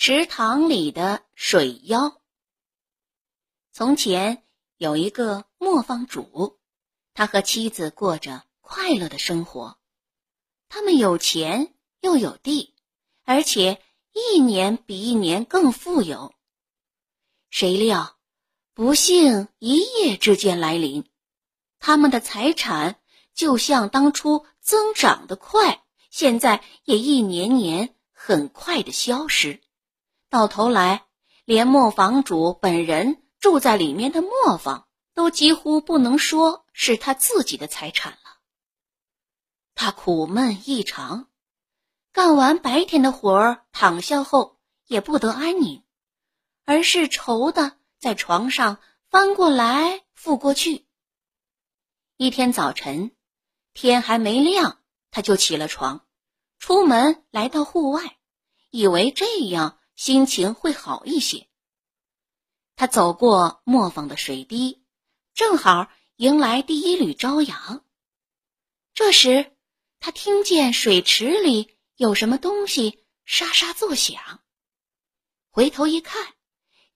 池塘里的水妖。从前有一个磨坊主，他和妻子过着快乐的生活。他们有钱又有地，而且一年比一年更富有。谁料，不幸一夜之间来临，他们的财产就像当初增长的快，现在也一年年很快的消失。到头来，连磨坊主本人住在里面的磨坊，都几乎不能说是他自己的财产了。他苦闷异常，干完白天的活儿，躺下后也不得安宁，而是愁的在床上翻过来覆过去。一天早晨，天还没亮，他就起了床，出门来到户外，以为这样。心情会好一些。他走过磨坊的水滴，正好迎来第一缕朝阳。这时，他听见水池里有什么东西沙沙作响。回头一看，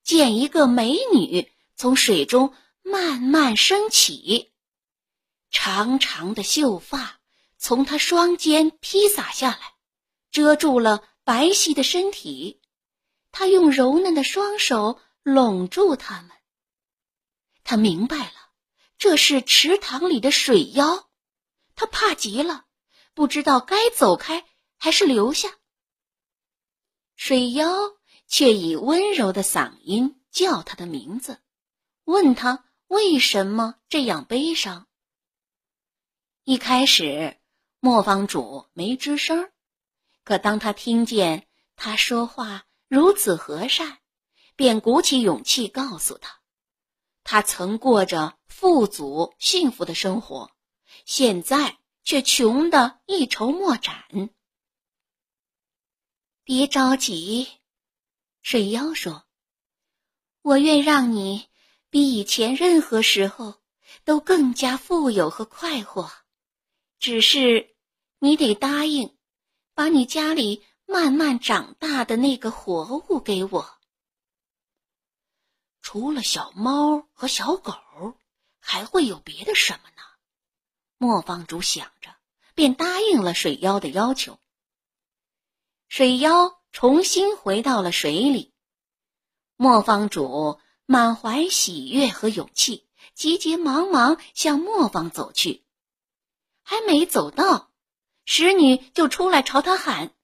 见一个美女从水中慢慢升起，长长的秀发从她双肩披洒下来，遮住了白皙的身体。他用柔嫩的双手拢住他们。他明白了，这是池塘里的水妖。他怕极了，不知道该走开还是留下。水妖却以温柔的嗓音叫他的名字，问他为什么这样悲伤。一开始，磨坊主没吱声，可当他听见他说话。如此和善，便鼓起勇气告诉他，他曾过着富足幸福的生活，现在却穷得一筹莫展。别着急，水妖说：“我愿让你比以前任何时候都更加富有和快活，只是你得答应，把你家里。”慢慢长大的那个活物给我。除了小猫和小狗，还会有别的什么呢？磨坊主想着，便答应了水妖的要求。水妖重新回到了水里，磨坊主满怀喜悦和勇气，急急忙忙向磨坊走去。还没走到，使女就出来朝他喊。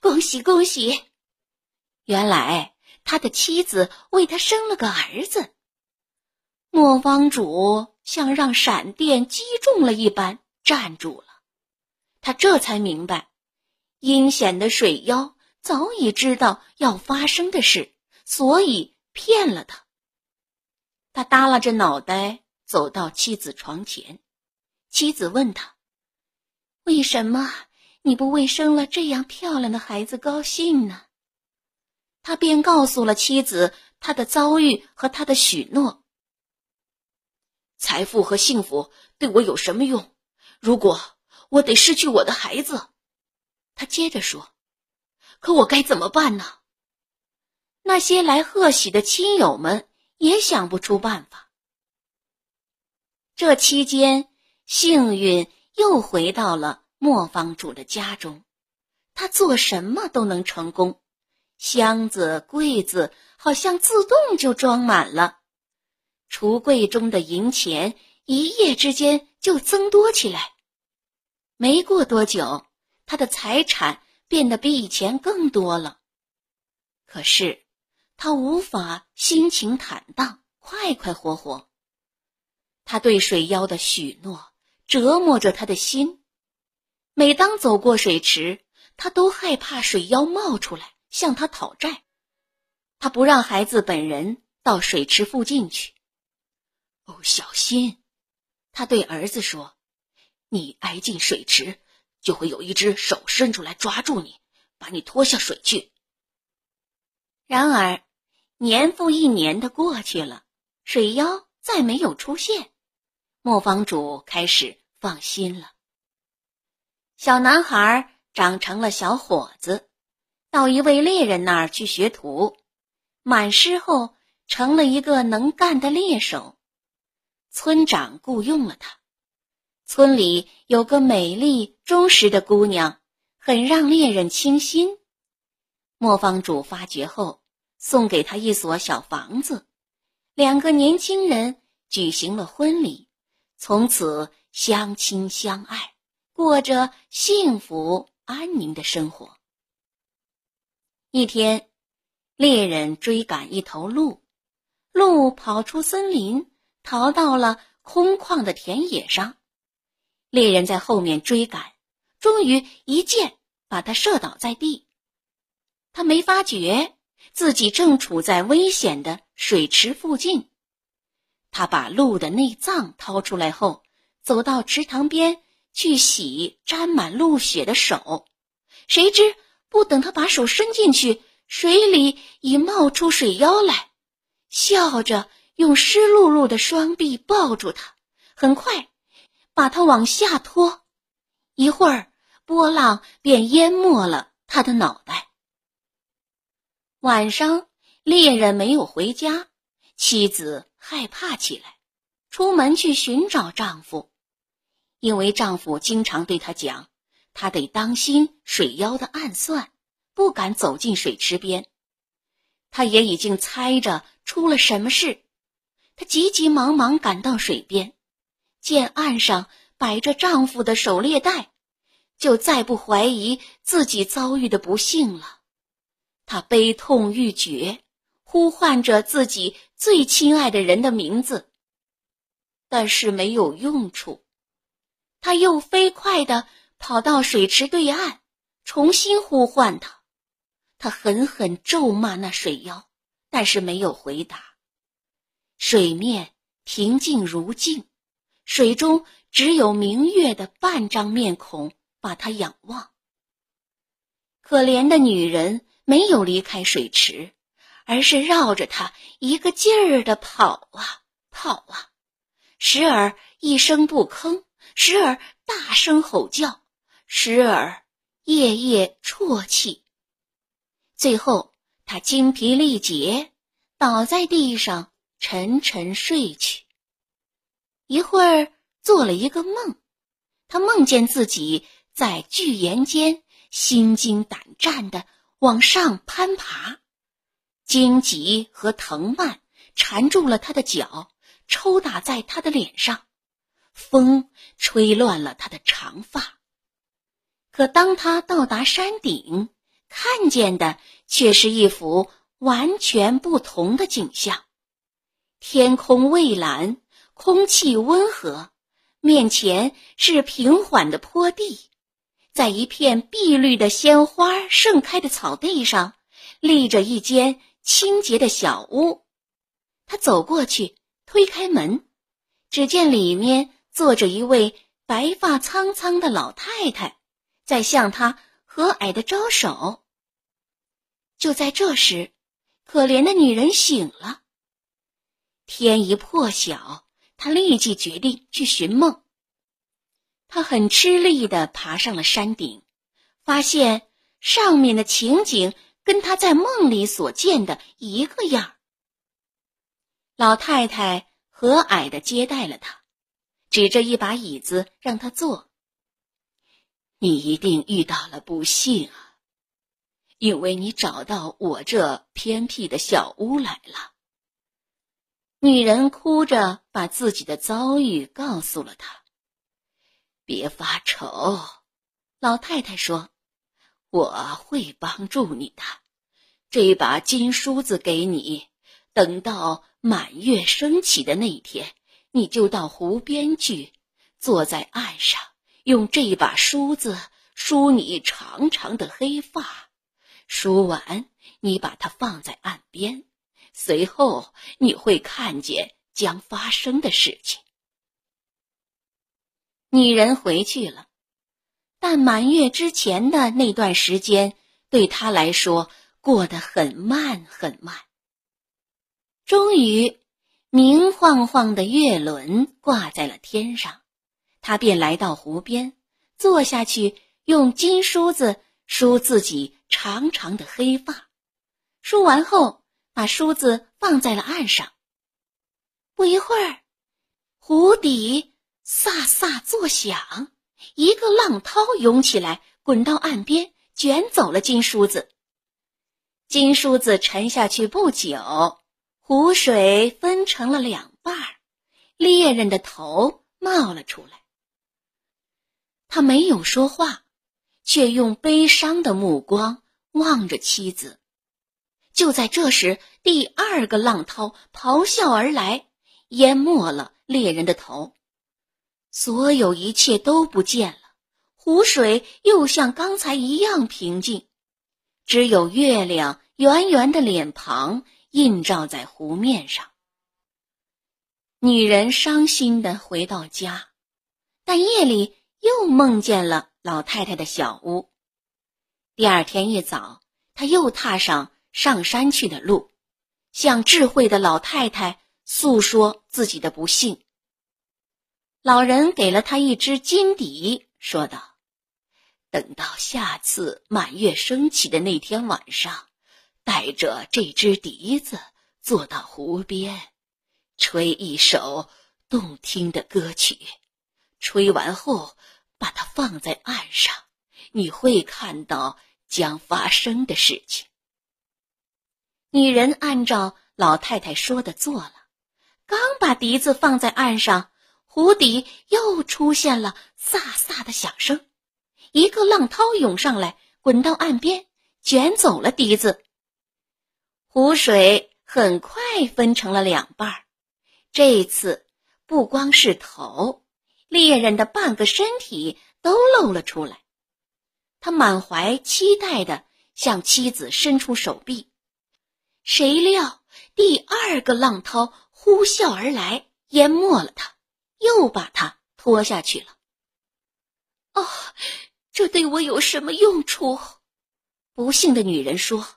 恭喜恭喜！原来他的妻子为他生了个儿子。磨坊主像让闪电击中了一般站住了，他这才明白，阴险的水妖早已知道要发生的事，所以骗了他。他耷拉着脑袋走到妻子床前，妻子问他：“为什么？”你不为生了这样漂亮的孩子高兴呢？他便告诉了妻子他的遭遇和他的许诺。财富和幸福对我有什么用？如果我得失去我的孩子，他接着说：“可我该怎么办呢？”那些来贺喜的亲友们也想不出办法。这期间，幸运又回到了。磨坊主的家中，他做什么都能成功，箱子、柜子好像自动就装满了，橱柜中的银钱一夜之间就增多起来。没过多久，他的财产变得比以前更多了。可是，他无法心情坦荡、快快活活。他对水妖的许诺折磨着他的心。每当走过水池，他都害怕水妖冒出来向他讨债。他不让孩子本人到水池附近去。哦，小心！他对儿子说：“你挨近水池，就会有一只手伸出来抓住你，把你拖下水去。”然而，年复一年的过去了，水妖再没有出现，磨坊主开始放心了。小男孩长成了小伙子，到一位猎人那儿去学徒，满师后成了一个能干的猎手。村长雇佣了他。村里有个美丽忠实的姑娘，很让猎人倾心。磨坊主发觉后，送给他一所小房子，两个年轻人举行了婚礼，从此相亲相爱，过着幸福安宁的生活。一天，猎人追赶一头鹿，鹿跑出森林，逃到了空旷的田野上。猎人在后面追赶，终于一箭把他射倒在地。他没发觉自己正处在危险的水池附近。他把鹿的内脏掏出来后，走到池塘边去洗沾满露血的手。谁知不等他把手伸进去，水里已冒出水妖来，笑着用湿漉漉的双臂抱住他。很快，把他往下拖，一会儿波浪便淹没了他的脑袋。晚上，猎人没有回家，妻子害怕起来，出门去寻找丈夫，因为丈夫经常对她讲，她得当心水妖的暗算，不敢走进水池边。她也已经猜着出了什么事，她急急忙忙赶到水边，见岸上摆着丈夫的狩猎袋，就再不怀疑自己遭遇的不幸了。他悲痛欲绝，呼唤着自己最亲爱的人的名字，但是没有用处。他又飞快地跑到水池对岸，重新呼唤他。他狠狠咒骂那水妖，但是没有回答。水面平静如镜，水中只有明月的半张面孔把他仰望。可怜的女人。没有离开水池，而是绕着它一个劲儿的跑啊跑啊，时而一声不吭，时而大声吼叫，时而夜夜啜泣。最后，他精疲力竭，倒在地上沉沉睡去。一会儿，做了一个梦，他梦见自己在巨岩间，心惊胆战的。往上攀爬，荆棘和藤蔓缠住了他的脚，抽打在他的脸上，风吹乱了他的长发。可当他到达山顶，看见的却是一幅完全不同的景象：天空蔚蓝，空气温和，面前是平缓的坡地。在一片碧绿的鲜花盛开的草地上，立着一间清洁的小屋。他走过去，推开门，只见里面坐着一位白发苍苍的老太太，在向他和蔼的招手。就在这时，可怜的女人醒了。天一破晓，她立即决定去寻梦。他很吃力地爬上了山顶，发现上面的情景跟他在梦里所见的一个样。老太太和蔼地接待了他，指着一把椅子让他坐。你一定遇到了不幸啊，因为你找到我这偏僻的小屋来了。女人哭着把自己的遭遇告诉了他。别发愁，老太太说：“我会帮助你的。这把金梳子给你，等到满月升起的那一天，你就到湖边去，坐在岸上，用这把梳子梳你长长的黑发。梳完，你把它放在岸边，随后你会看见将发生的事情。”女人回去了，但满月之前的那段时间对她来说过得很慢很慢。终于，明晃晃的月轮挂在了天上，他便来到湖边，坐下去，用金梳子梳自己长长的黑发。梳完后，把梳子放在了岸上。不一会儿，湖底飒飒作响，一个浪涛涌起来，滚到岸边，卷走了金梳子。金梳子沉下去不久，湖水分成了两半儿，猎人的头冒了出来。他没有说话，却用悲伤的目光望着妻子。就在这时，第二个浪涛咆哮而来，淹没了猎人的头。所有一切都不见了，湖水又像刚才一样平静，只有月亮圆圆的脸庞映照在湖面上。女人伤心的回到家，但夜里又梦见了老太太的小屋。第二天一早，她又踏上。上山去的路，向智慧的老太太诉说自己的不幸。老人给了他一支金笛，说道：“等到下次满月升起的那天晚上，带着这支笛子坐到湖边，吹一首动听的歌曲。吹完后，把它放在岸上，你会看到将发生的事情。”女人按照老太太说的做了，刚把笛子放在岸上，湖底又出现了飒飒的响声，一个浪涛涌上来，滚到岸边，卷走了笛子。湖水很快分成了两半儿，这次不光是头，猎人的半个身体都露了出来。他满怀期待的向妻子伸出手臂。谁料第二个浪涛呼啸而来，淹没了他，又把他拖下去了。哦，这对我有什么用处？不幸的女人说：“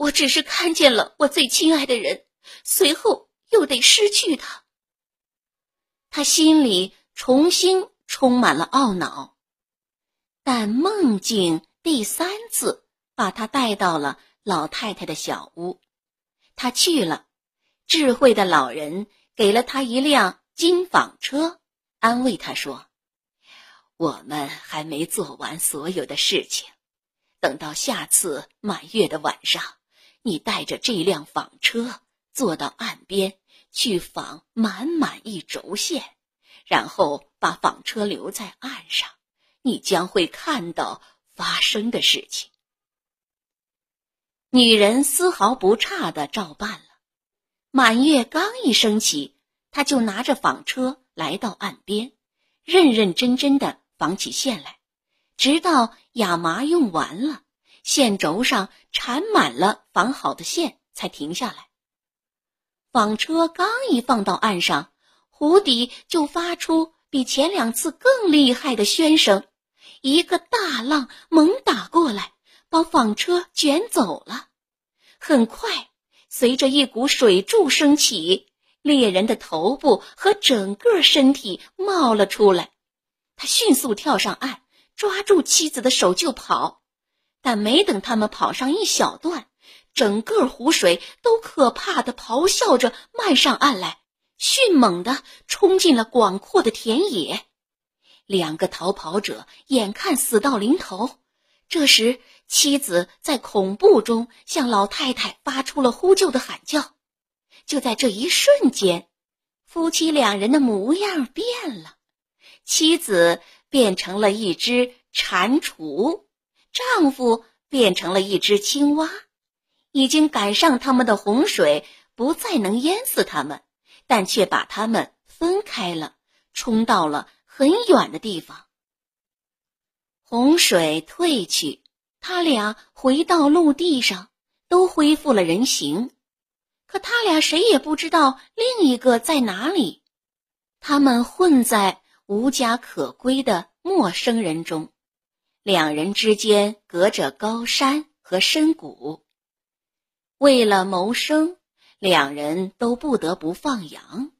我只是看见了我最亲爱的人，随后又得失去他。”他心里重新充满了懊恼，但梦境第三次把他带到了。老太太的小屋，他去了。智慧的老人给了他一辆金纺车，安慰他说：“我们还没做完所有的事情，等到下次满月的晚上，你带着这辆纺车坐到岸边去纺满满一轴线，然后把纺车留在岸上，你将会看到发生的事情。”女人丝毫不差的照办了。满月刚一升起，她就拿着纺车来到岸边，认认真真的纺起线来，直到亚麻用完了，线轴上缠满了纺好的线，才停下来。纺车刚一放到岸上，湖底就发出比前两次更厉害的喧声，一个大浪猛打过来。把纺车卷走了。很快，随着一股水柱升起，猎人的头部和整个身体冒了出来。他迅速跳上岸，抓住妻子的手就跑。但没等他们跑上一小段，整个湖水都可怕的咆哮着漫上岸来，迅猛的冲进了广阔的田野。两个逃跑者眼看死到临头。这时，妻子在恐怖中向老太太发出了呼救的喊叫。就在这一瞬间，夫妻两人的模样变了，妻子变成了一只蟾蜍，丈夫变成了一只青蛙。已经赶上他们的洪水不再能淹死他们，但却把他们分开了，冲到了很远的地方。洪水退去，他俩回到陆地上，都恢复了人形。可他俩谁也不知道另一个在哪里。他们混在无家可归的陌生人中，两人之间隔着高山和深谷。为了谋生，两人都不得不放羊。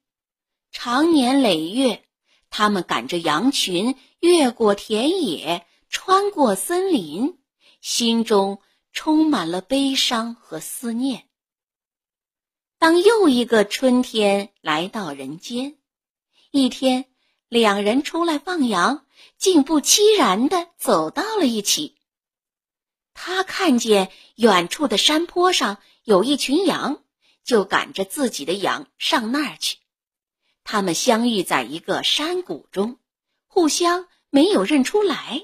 长年累月，他们赶着羊群越过田野。穿过森林，心中充满了悲伤和思念。当又一个春天来到人间，一天，两人出来放羊，竟不期然的走到了一起。他看见远处的山坡上有一群羊，就赶着自己的羊上那儿去。他们相遇在一个山谷中，互相没有认出来，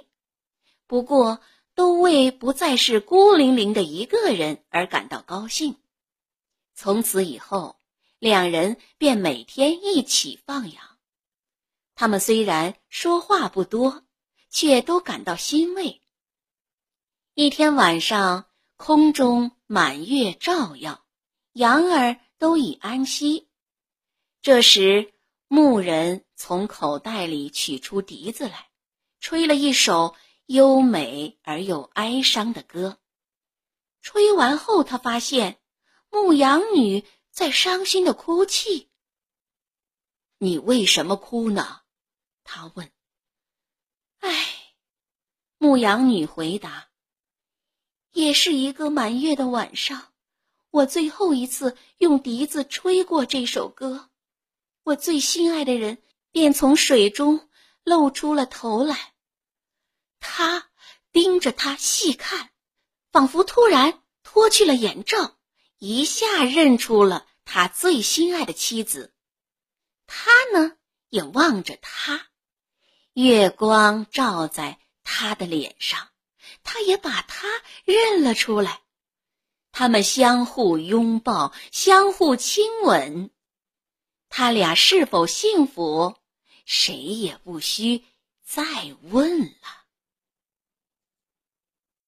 不过都为不再是孤零零的一个人而感到高兴。从此以后，两人便每天一起放羊。他们虽然说话不多，却都感到欣慰。一天晚上，空中满月照耀，羊儿都已安息。这时，牧人从口袋里取出笛子来，吹了一首优美而又哀伤的歌。吹完后，他发现牧羊女在伤心的哭泣。“你为什么哭呢？”他问。“唉。”牧羊女回答。也是一个满月的晚上，我最后一次用笛子吹过这首歌，我最心爱的人便从水中露出了头来。他盯着他细看，仿佛突然脱去了眼罩，一下认出了他最心爱的妻子。他呢，也望着他，月光照在他的脸上。他也把他认了出来，他们相互拥抱，相互亲吻。他俩是否幸福，谁也不需再问了。